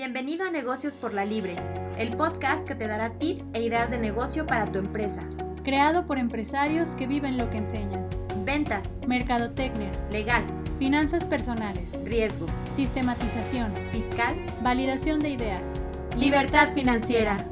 Bienvenido a Negocios por la Libre, el podcast que te dará tips e ideas de negocio para tu empresa. Creado por empresarios que viven lo que enseñan. Ventas, Mercadotecnia, legal, finanzas personales, riesgo, sistematización, fiscal, validación de ideas. libertad financiera.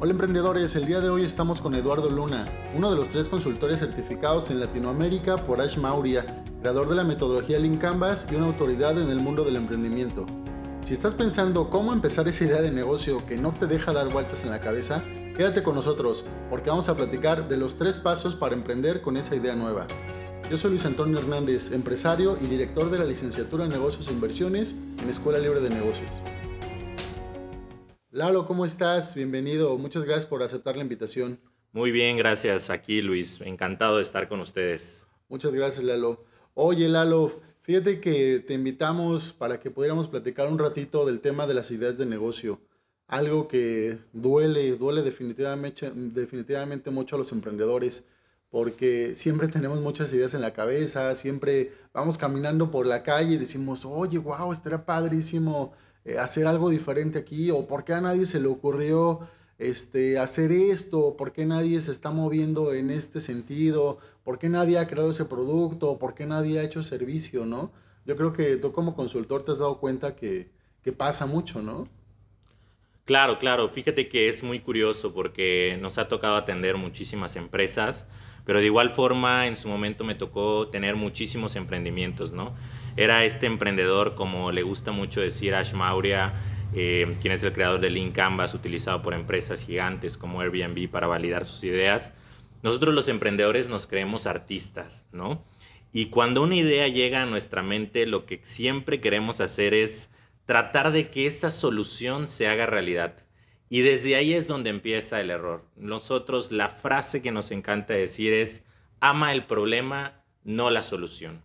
Hola emprendedores, el día de hoy estamos con Eduardo Luna, uno de los tres consultores certificados en Latinoamérica por Ash Mauria, creador de la metodología Lean Canvas y una autoridad en el mundo del emprendimiento. Si estás pensando cómo empezar esa idea de negocio que no te deja dar vueltas en la cabeza, quédate con nosotros porque vamos a platicar de los tres pasos para emprender con esa idea nueva. Yo soy Luis Antonio Hernández, empresario y director de la licenciatura en negocios e inversiones en Escuela Libre de Negocios. Lalo, ¿cómo estás? Bienvenido. Muchas gracias por aceptar la invitación. Muy bien, gracias. Aquí Luis, encantado de estar con ustedes. Muchas gracias, Lalo. Oye, Lalo, fíjate que te invitamos para que pudiéramos platicar un ratito del tema de las ideas de negocio. Algo que duele, duele definitivamente, definitivamente mucho a los emprendedores, porque siempre tenemos muchas ideas en la cabeza, siempre vamos caminando por la calle y decimos, oye, wow, estaría padrísimo eh, hacer algo diferente aquí, o por qué a nadie se le ocurrió este, hacer esto, por qué nadie se está moviendo en este sentido, por qué nadie ha creado ese producto, por qué nadie ha hecho servicio, ¿no? Yo creo que tú como consultor te has dado cuenta que, que pasa mucho, ¿no? Claro, claro. Fíjate que es muy curioso porque nos ha tocado atender muchísimas empresas, pero de igual forma en su momento me tocó tener muchísimos emprendimientos, ¿no? Era este emprendedor, como le gusta mucho decir Ash Mauria, eh, quien es el creador de Lean Canvas, utilizado por empresas gigantes como Airbnb para validar sus ideas. Nosotros los emprendedores nos creemos artistas, ¿no? Y cuando una idea llega a nuestra mente, lo que siempre queremos hacer es tratar de que esa solución se haga realidad. Y desde ahí es donde empieza el error. Nosotros la frase que nos encanta decir es, ama el problema, no la solución.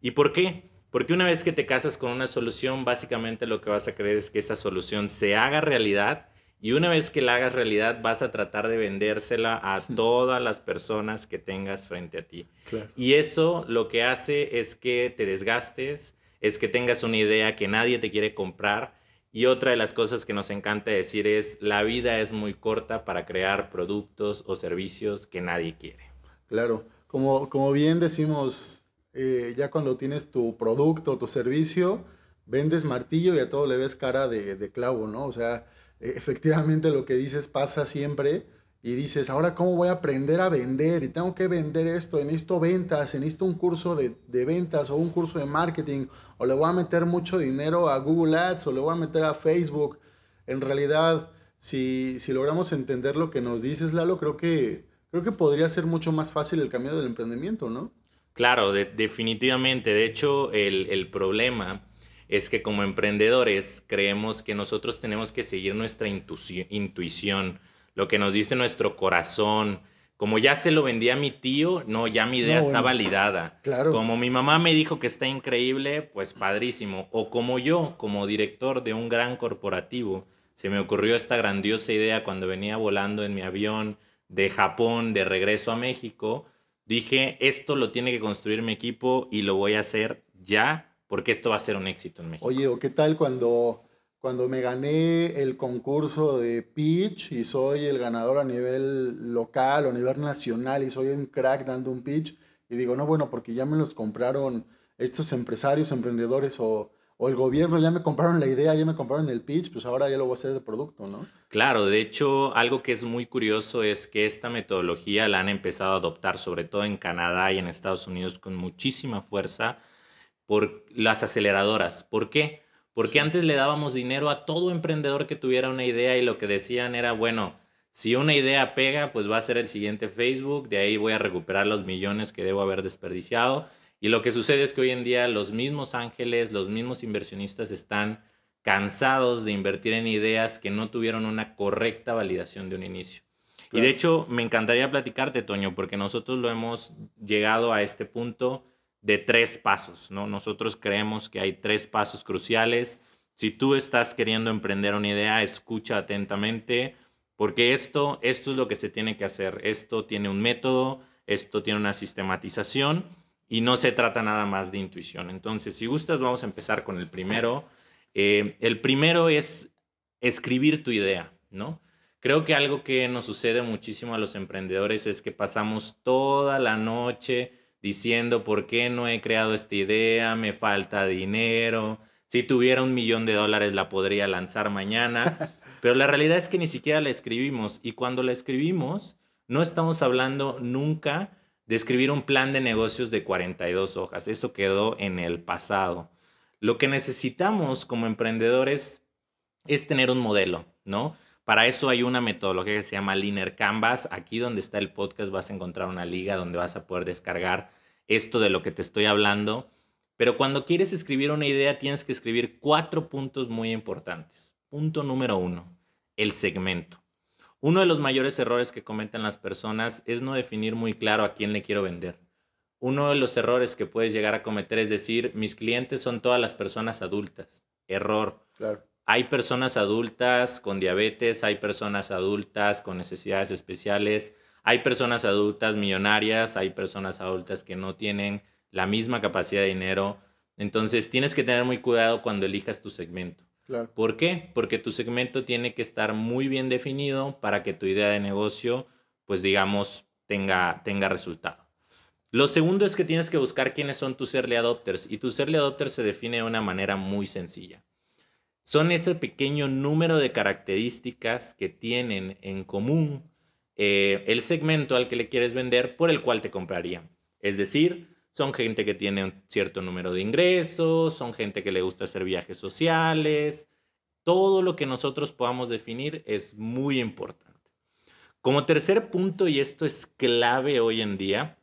¿Y por qué? Porque una vez que te casas con una solución, básicamente lo que vas a creer es que esa solución se haga realidad y una vez que la hagas realidad vas a tratar de vendérsela a todas las personas que tengas frente a ti. Y eso lo que hace es que te desgastes, es que tengas una idea que nadie te quiere comprar. Y otra de las cosas que nos encanta decir es, la vida es muy corta para crear productos o servicios que nadie quiere. Claro, como, como bien decimos eh, ya cuando tienes tu producto, tu servicio, vendes martillo y a todo le ves cara de, clavo, ¿no? O sea, efectivamente lo que dices pasa siempre y dices, ahora cómo voy a aprender a vender y tengo que vender esto, necesito ventas, necesito un curso de, de, ventas o un curso de marketing o le voy a meter mucho dinero a Google Ads o le voy a meter a Facebook. En realidad, si, si logramos entender lo que nos dices, Lalo, creo que, creo que podría ser mucho más fácil el camino del emprendimiento, ¿no? Claro, definitivamente. De hecho, el, problema es que como emprendedores creemos que nosotros tenemos que seguir nuestra intuición, lo que nos dice nuestro corazón. Como ya se lo vendía a mi tío, no, ya mi idea está validada. Claro. Como mi mamá me dijo que está increíble, pues padrísimo. O como yo, como director de un gran corporativo, se me ocurrió esta grandiosa idea cuando venía volando en mi avión de Japón de regreso a México dije, esto lo tiene que construir mi equipo y lo voy a hacer ya, porque esto va a ser un éxito en México. Oye, ¿o qué tal cuando, cuando me gané el concurso de pitch y soy el ganador a nivel local o a nivel nacional y soy un crack dando un pitch y digo, no, bueno, porque ya me los compraron estos empresarios, emprendedores o o el gobierno ya me compraron la idea, ya me compraron el pitch, pues ahora ya lo voy a hacer de producto, ¿no? Claro, de hecho, algo que es muy curioso es que esta metodología la han empezado a adoptar, sobre todo en Canadá y en Estados Unidos, con muchísima fuerza por las aceleradoras. ¿Por qué? Porque antes le dábamos dinero a todo emprendedor que tuviera una idea y lo que decían era, bueno, si una idea pega, pues va a ser el siguiente Facebook, de ahí voy a recuperar los millones que debo haber desperdiciado y lo que sucede es que hoy en día los mismos ángeles, los mismos inversionistas están cansados de invertir en ideas que no tuvieron una correcta validación de un inicio. Y de hecho, me encantaría platicarte, Toño, porque nosotros lo hemos llegado a este punto de tres pasos, ¿no? Nosotros creemos que hay tres pasos cruciales. Si tú estás queriendo emprender una idea, escucha atentamente, porque esto, esto es lo que se tiene que hacer. Esto tiene un método, esto tiene una sistematización y no se trata nada más de intuición. Entonces, si gustas, vamos a empezar con el primero. Eh, el primero es escribir tu idea, ¿no? Creo que algo que nos sucede muchísimo a los emprendedores es que pasamos toda la noche diciendo por qué no he creado esta idea, me falta dinero, si tuviera un millón de dólares la podría lanzar mañana, pero la realidad es que ni siquiera la escribimos. Y cuando la escribimos no estamos hablando nunca de escribir un plan de negocios de 42 hojas, eso quedó en el pasado. Lo que necesitamos como emprendedores es tener un modelo, ¿no? Para eso hay una metodología que se llama Linear Canvas. Aquí donde está el podcast vas a encontrar una liga donde vas a poder descargar esto de lo que te estoy hablando. Pero cuando quieres escribir una idea tienes que escribir cuatro puntos muy importantes. Punto número uno, el segmento. Uno de los mayores errores que cometen las personas es no definir muy claro a quién le quiero vender. Uno de los errores que puedes llegar a cometer es decir, mis clientes son todas las personas adultas. Error. Claro. Hay personas adultas con diabetes, hay personas adultas con necesidades especiales, hay personas adultas millonarias, hay personas adultas que no tienen la misma capacidad de dinero. Entonces tienes que tener muy cuidado cuando elijas tu segmento. Claro. ¿Por qué? Porque tu segmento tiene que estar muy bien definido para que tu idea de negocio, pues digamos, tenga, tenga resultado. Lo segundo es que tienes que buscar quiénes son tus early adopters y tus early adopters se define de una manera muy sencilla son ese pequeño número de características que tienen en común eh, el segmento al que le quieres vender por el cual te comprarían. Es decir, son gente que tiene un cierto número de ingresos, son gente que le gusta hacer viajes sociales. Todo lo que nosotros podamos definir es muy importante. Como tercer punto, y esto es clave hoy en día,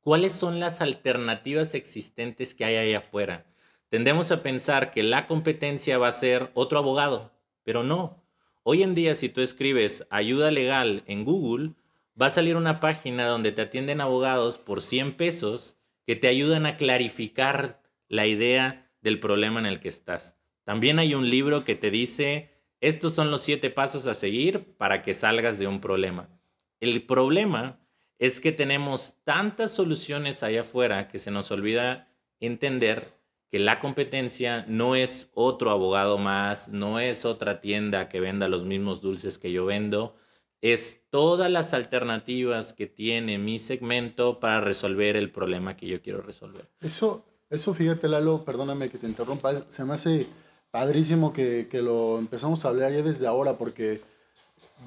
¿cuáles son las alternativas existentes que hay ahí afuera? Tendemos a pensar que la competencia va a ser otro abogado, pero no. Hoy en día si tú escribes ayuda legal en Google, va a salir una página donde te atienden abogados por 100 pesos que te ayudan a clarificar la idea del problema en el que estás. También hay un libro que te dice, estos son los siete pasos a seguir para que salgas de un problema. El problema es que tenemos tantas soluciones allá afuera que se nos olvida entender que la competencia no es otro abogado más, no es otra tienda que venda los mismos dulces que yo vendo, es todas las alternativas que tiene mi segmento para resolver el problema que yo quiero resolver. Eso, eso fíjate Lalo, perdóname que te interrumpa, se me hace padrísimo que, que lo empezamos a hablar ya desde ahora porque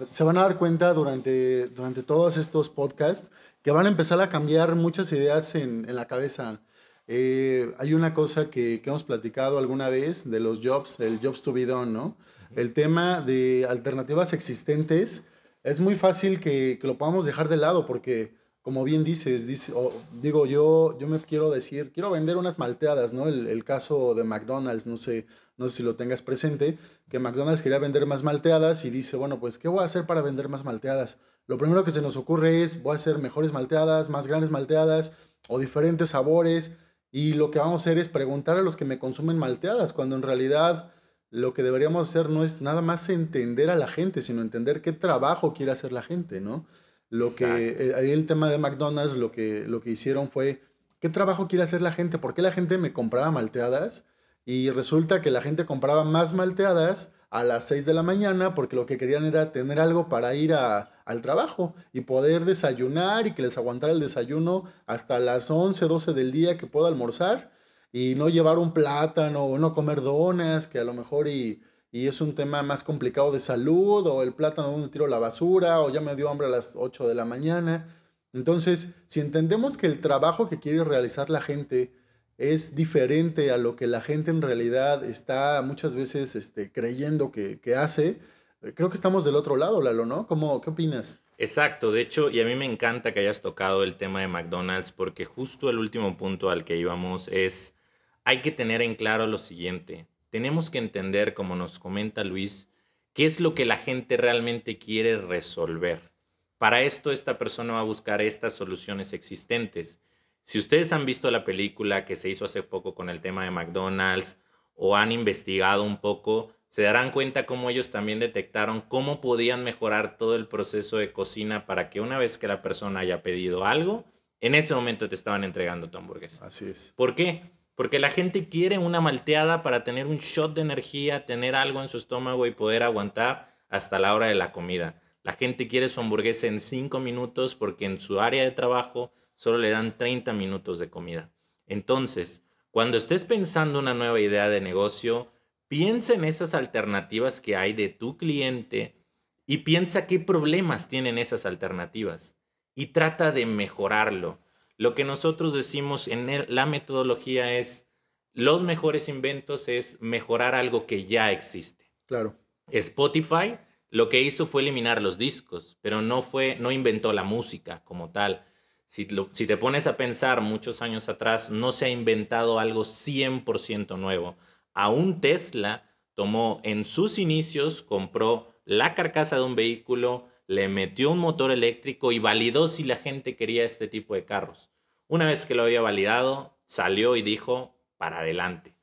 se van a dar cuenta durante, durante todos estos podcasts que van a empezar a cambiar muchas ideas en, en la cabeza eh, hay una cosa que, que, hemos platicado alguna vez de los jobs, el jobs to be done, ¿no? El tema de alternativas existentes es muy fácil que, que lo podamos dejar de lado porque, como bien dices, dice, digo, yo, yo me quiero decir, quiero vender unas malteadas, ¿no? El, el, caso de McDonald's, no sé, no sé si lo tengas presente, que McDonald's quería vender más malteadas y dice, bueno, pues, ¿qué voy a hacer para vender más malteadas? Lo primero que se nos ocurre es, voy a hacer mejores malteadas, más grandes malteadas o diferentes sabores y lo que vamos a hacer es preguntar a los que me consumen malteadas, cuando en realidad lo que deberíamos hacer no es nada más entender a la gente, sino entender qué trabajo quiere hacer la gente, ¿no? Lo que, eh, ahí el tema de McDonald's, lo que, lo que hicieron fue, ¿qué trabajo quiere hacer la gente? ¿Por qué la gente me compraba malteadas? Y resulta que la gente compraba más malteadas a las 6 de la mañana porque lo que querían era tener algo para ir a, al trabajo y poder desayunar y que les aguantara el desayuno hasta las 11, 12 del día que pueda almorzar y no llevar un plátano o no comer donas, que a lo mejor y, y es un tema más complicado de salud o el plátano donde tiro la basura o ya me dio hambre a las 8 de la mañana. Entonces, si entendemos que el trabajo que quiere realizar la gente es diferente a lo que la gente en realidad está muchas veces este, creyendo que, que hace, creo que estamos del otro lado, Lalo, ¿no? ¿Cómo, ¿Qué opinas? Exacto, de hecho, y a mí me encanta que hayas tocado el tema de McDonald's porque justo el último punto al que íbamos es, hay que tener en claro lo siguiente, tenemos que entender, como nos comenta Luis, qué es lo que la gente realmente quiere resolver. Para esto esta persona va a buscar estas soluciones existentes si ustedes han visto la película que se hizo hace poco con el tema de McDonald's o han investigado un poco, se darán cuenta cómo ellos también detectaron cómo podían mejorar todo el proceso de cocina para que una vez que la persona haya pedido algo, en ese momento te estaban entregando tu hamburguesa. Así es. ¿Por qué? Porque la gente quiere una malteada para tener un shot de energía, tener algo en su estómago y poder aguantar hasta la hora de la comida. La gente quiere su hamburguesa en 5 minutos porque en su área de trabajo solo le dan 30 minutos de comida. Entonces, cuando estés pensando una nueva idea de negocio, piensa en esas alternativas que hay de tu cliente y piensa qué problemas tienen esas alternativas y trata de mejorarlo. Lo que nosotros decimos en la metodología es, los mejores inventos es mejorar algo que ya existe. Claro. Spotify lo que hizo fue eliminar los discos, pero no fue no inventó la música como tal. Si, si te pones a pensar muchos años atrás, no se ha inventado algo 100% nuevo. Aún Tesla tomó en sus inicios, compró la carcasa de un vehículo, le metió un motor eléctrico y validó si la gente quería este tipo de carros. Una vez que lo había validado, salió y dijo, para adelante.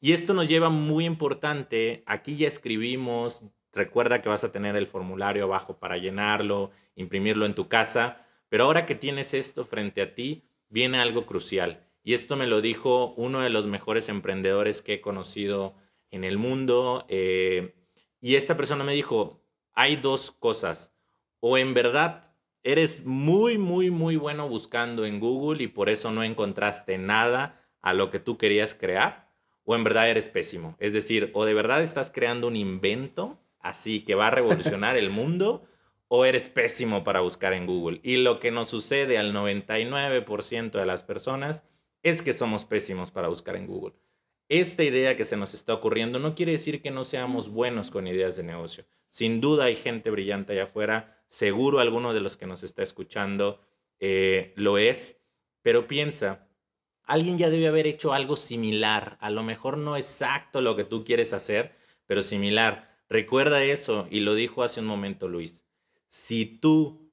Y esto nos lleva muy importante, aquí ya escribimos, recuerda que vas a tener el formulario abajo para llenarlo, imprimirlo en tu casa, pero ahora que tienes esto frente a ti, viene algo crucial. Y esto me lo dijo uno de los mejores emprendedores que he conocido en el mundo. Eh, y esta persona me dijo, hay dos cosas o en verdad eres muy, muy, muy bueno buscando en Google y por eso no encontraste nada a lo que tú querías crear, o en verdad eres pésimo. Es decir, o de verdad estás creando un invento así que va a revolucionar el mundo, o eres pésimo para buscar en Google. Y lo que nos sucede al 99% de las personas es que somos pésimos para buscar en Google. Esta idea que se nos está ocurriendo no quiere decir que no seamos buenos con ideas de negocio. Sin duda hay gente brillante allá afuera seguro alguno de los que nos está escuchando eh, lo es, pero piensa, alguien ya debe haber hecho algo similar, a lo mejor no exacto lo que tú quieres hacer, pero similar. Recuerda eso, y lo dijo hace un momento Luis, si tú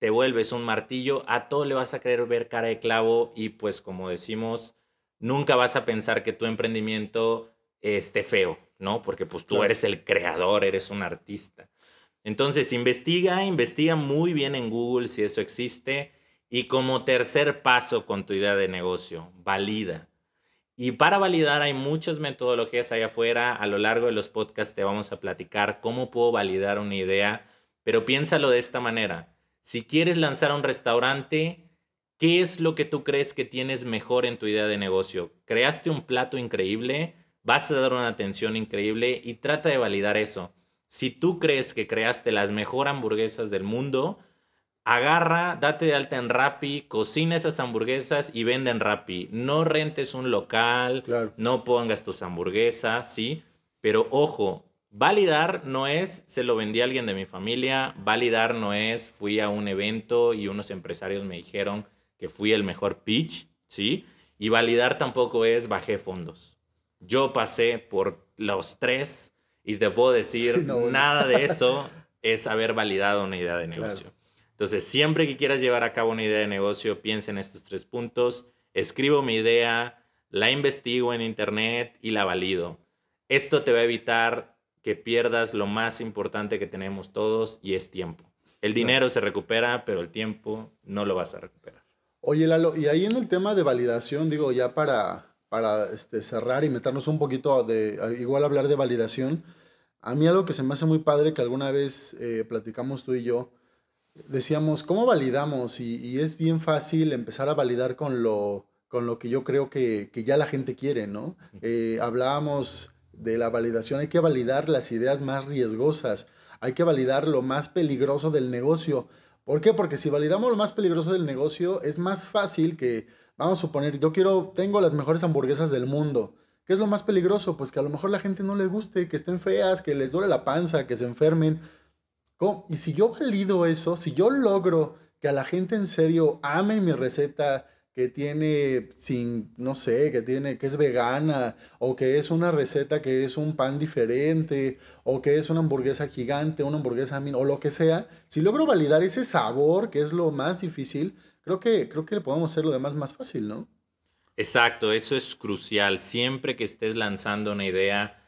te vuelves un martillo, a todo le vas a querer ver cara de clavo y pues como decimos, nunca vas a pensar que tu emprendimiento esté feo, ¿no? Porque pues tú eres el creador, eres un artista. Entonces, investiga, investiga muy bien en Google si eso existe. Y como tercer paso con tu idea de negocio, valida. Y para validar hay muchas metodologías allá afuera. A lo largo de los podcasts te vamos a platicar cómo puedo validar una idea. Pero piénsalo de esta manera. Si quieres lanzar un restaurante, ¿qué es lo que tú crees que tienes mejor en tu idea de negocio? ¿Creaste un plato increíble? ¿Vas a dar una atención increíble? Y trata de validar eso. Si tú crees que creaste las mejores hamburguesas del mundo, agarra, date de alta en Rappi, cocina esas hamburguesas y vende en Rappi. No rentes un local, no pongas tus hamburguesas, ¿sí? Pero ojo, validar no es, se lo vendí a alguien de mi familia, validar no es, fui a un evento y unos empresarios me dijeron que fui el mejor pitch, ¿sí? Y validar tampoco es bajé fondos. Yo pasé por los tres y te puedo decir, nada de eso es haber validado una idea de negocio. Entonces, siempre que quieras llevar a cabo una idea de negocio, piensa en estos tres puntos. Escribo mi idea, la investigo en internet y la valido. Esto te va a evitar que pierdas lo más importante que tenemos todos y es tiempo. El dinero se recupera, pero el tiempo no lo vas a recuperar. Oye, Lalo, y ahí en el tema de validación, digo, ya para para este, cerrar y meternos un poquito de, igual hablar de validación, a mí algo que se me hace muy padre que alguna vez eh, platicamos tú y yo, decíamos, ¿cómo validamos? Y, es bien fácil empezar a validar con lo, con lo que yo creo que, que ya la gente quiere, ¿no? Eh, hablábamos de la validación, hay que validar las ideas más riesgosas, hay que validar lo más peligroso del negocio. ¿Por qué? Porque si validamos lo más peligroso del negocio, es más fácil que Vamos a suponer, yo quiero, tengo las mejores hamburguesas del mundo. ¿Qué es lo más peligroso? Pues que a lo mejor la gente no les guste, que estén feas, que les duele la panza, que se enfermen. Y si yo valido eso, si yo logro que a la gente en serio ame mi receta, que tiene sin, no sé, que tiene, que es vegana, o que es una receta que es un pan diferente, o que es una hamburguesa gigante, una hamburguesa o lo que sea, si logro validar ese sabor, que es lo más difícil, creo que, creo que podemos hacer lo demás más fácil, ¿no? Exacto, eso es crucial. Siempre que estés lanzando una idea,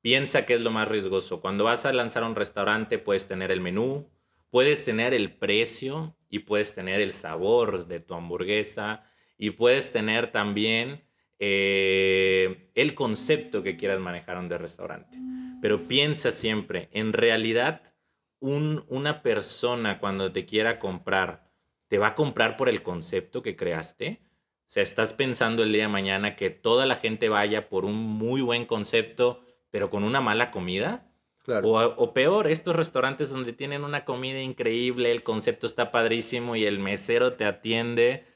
piensa que es lo más riesgoso. Cuando vas a lanzar un restaurante, puedes tener el menú, puedes tener el precio y puedes tener el sabor de tu hamburguesa y puedes tener también eh, el concepto que quieras manejar de restaurante. Pero piensa siempre, en realidad, un, una persona cuando te quiera comprar, ¿te va a comprar por el concepto que creaste? O sea, estás pensando el día de mañana que toda la gente vaya por un muy buen concepto, pero con una mala comida. O, peor, estos restaurantes donde tienen una comida increíble, el concepto está padrísimo y el mesero te atiende,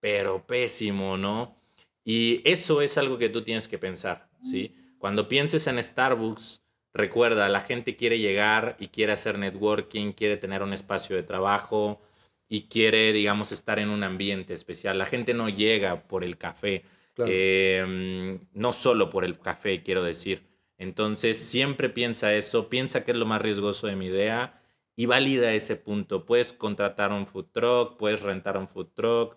pero pésimo, ¿no? Y eso es algo que tú tienes que pensar, ¿sí? Cuando pienses en Starbucks, recuerda, la gente quiere llegar y quiere hacer networking, quiere tener un espacio de trabajo y quiere, digamos, estar en un ambiente especial. La gente no llega por el café, em, no solo por el café, quiero decir. Entonces, siempre piensa eso, piensa que es lo más riesgoso de mi idea y valida ese punto. Puedes contratar un food truck, puedes rentar un food truck,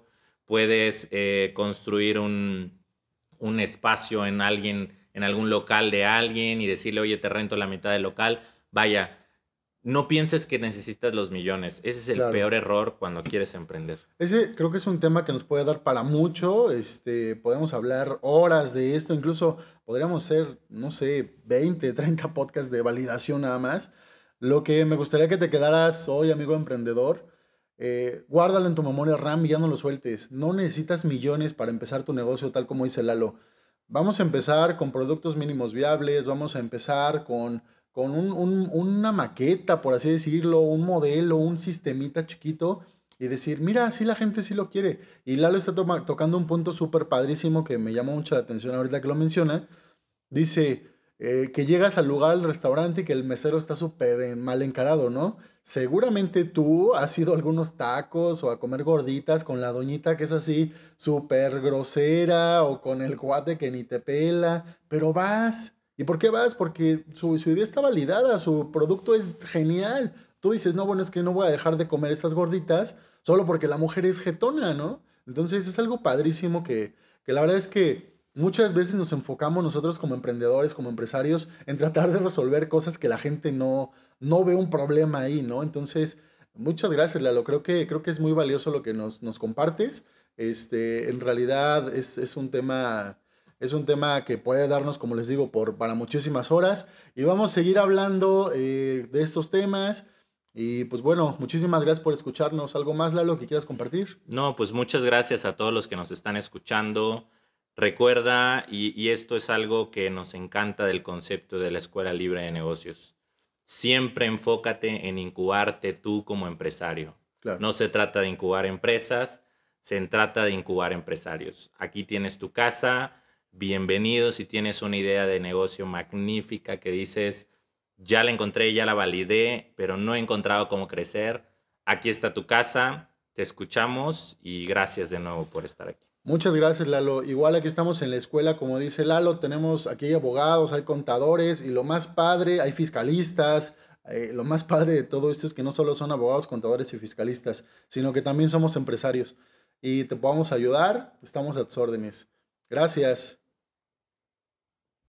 puedes eh, construir un, un espacio en alguien en algún local de alguien y decirle, oye, te rento la mitad del local. Vaya, no pienses que necesitas los millones. Ese es el peor error cuando quieres emprender. Ese creo que es un tema que nos puede dar para mucho. Este, podemos hablar horas de esto. Incluso podríamos hacer, no sé, 20, 30 podcasts de validación nada más. Lo que me gustaría que te quedaras hoy, amigo emprendedor, eh, guárdalo en tu memoria RAM y ya no lo sueltes. No necesitas millones para empezar tu negocio tal como dice Lalo. Vamos a empezar con productos mínimos viables, vamos a empezar con, con una maqueta, por así decirlo, un modelo, un sistemita chiquito y decir, mira, sí la gente sí lo quiere. Y Lalo está tocando un punto súper padrísimo que me llama mucho la atención ahorita que lo menciona. Dice eh, que llegas al lugar, al restaurante y que el mesero está súper mal encarado, ¿no? Seguramente tú has ido a algunos tacos o a comer gorditas con la doñita que es así súper grosera o con el cuate que ni te pela, pero vas. ¿Y por qué vas? Porque su, su idea está validada, su producto es genial. Tú dices, no, bueno, es que no voy a dejar de comer estas gorditas solo porque la mujer es jetona, ¿no? Entonces es algo padrísimo que, que la verdad es que muchas veces nos enfocamos nosotros como emprendedores, como empresarios, en tratar de resolver cosas que la gente no, no ve un problema ahí, ¿no? Entonces, muchas gracias, Lalo. Creo que, creo que es muy valioso lo que nos, nos compartes. Este, en realidad es, es, un tema... Es un tema que puede darnos, como les digo, por, para muchísimas horas. Y vamos a seguir hablando eh, de estos temas. Y pues bueno, muchísimas gracias por escucharnos. ¿Algo más, Lalo, que quieras compartir? No, pues muchas gracias a todos los que nos están escuchando. Recuerda, y, y esto es algo que nos encanta del concepto de la Escuela Libre de Negocios siempre enfócate en incubarte tú como empresario. No se trata de incubar empresas, se trata de incubar empresarios. Aquí tienes tu casa, bienvenido si tienes una idea de negocio magnífica que dices, ya la encontré, ya la validé, pero no he encontrado cómo crecer. Aquí está tu casa, te escuchamos y gracias de nuevo por estar aquí. Muchas gracias, Lalo. Igual aquí estamos en la escuela, como dice Lalo, tenemos aquí abogados, hay contadores y lo más padre, hay fiscalistas. Eh, lo más padre de todo esto es que no solo son abogados, contadores y fiscalistas, sino que también somos empresarios y te podemos ayudar, estamos a tus órdenes. Gracias.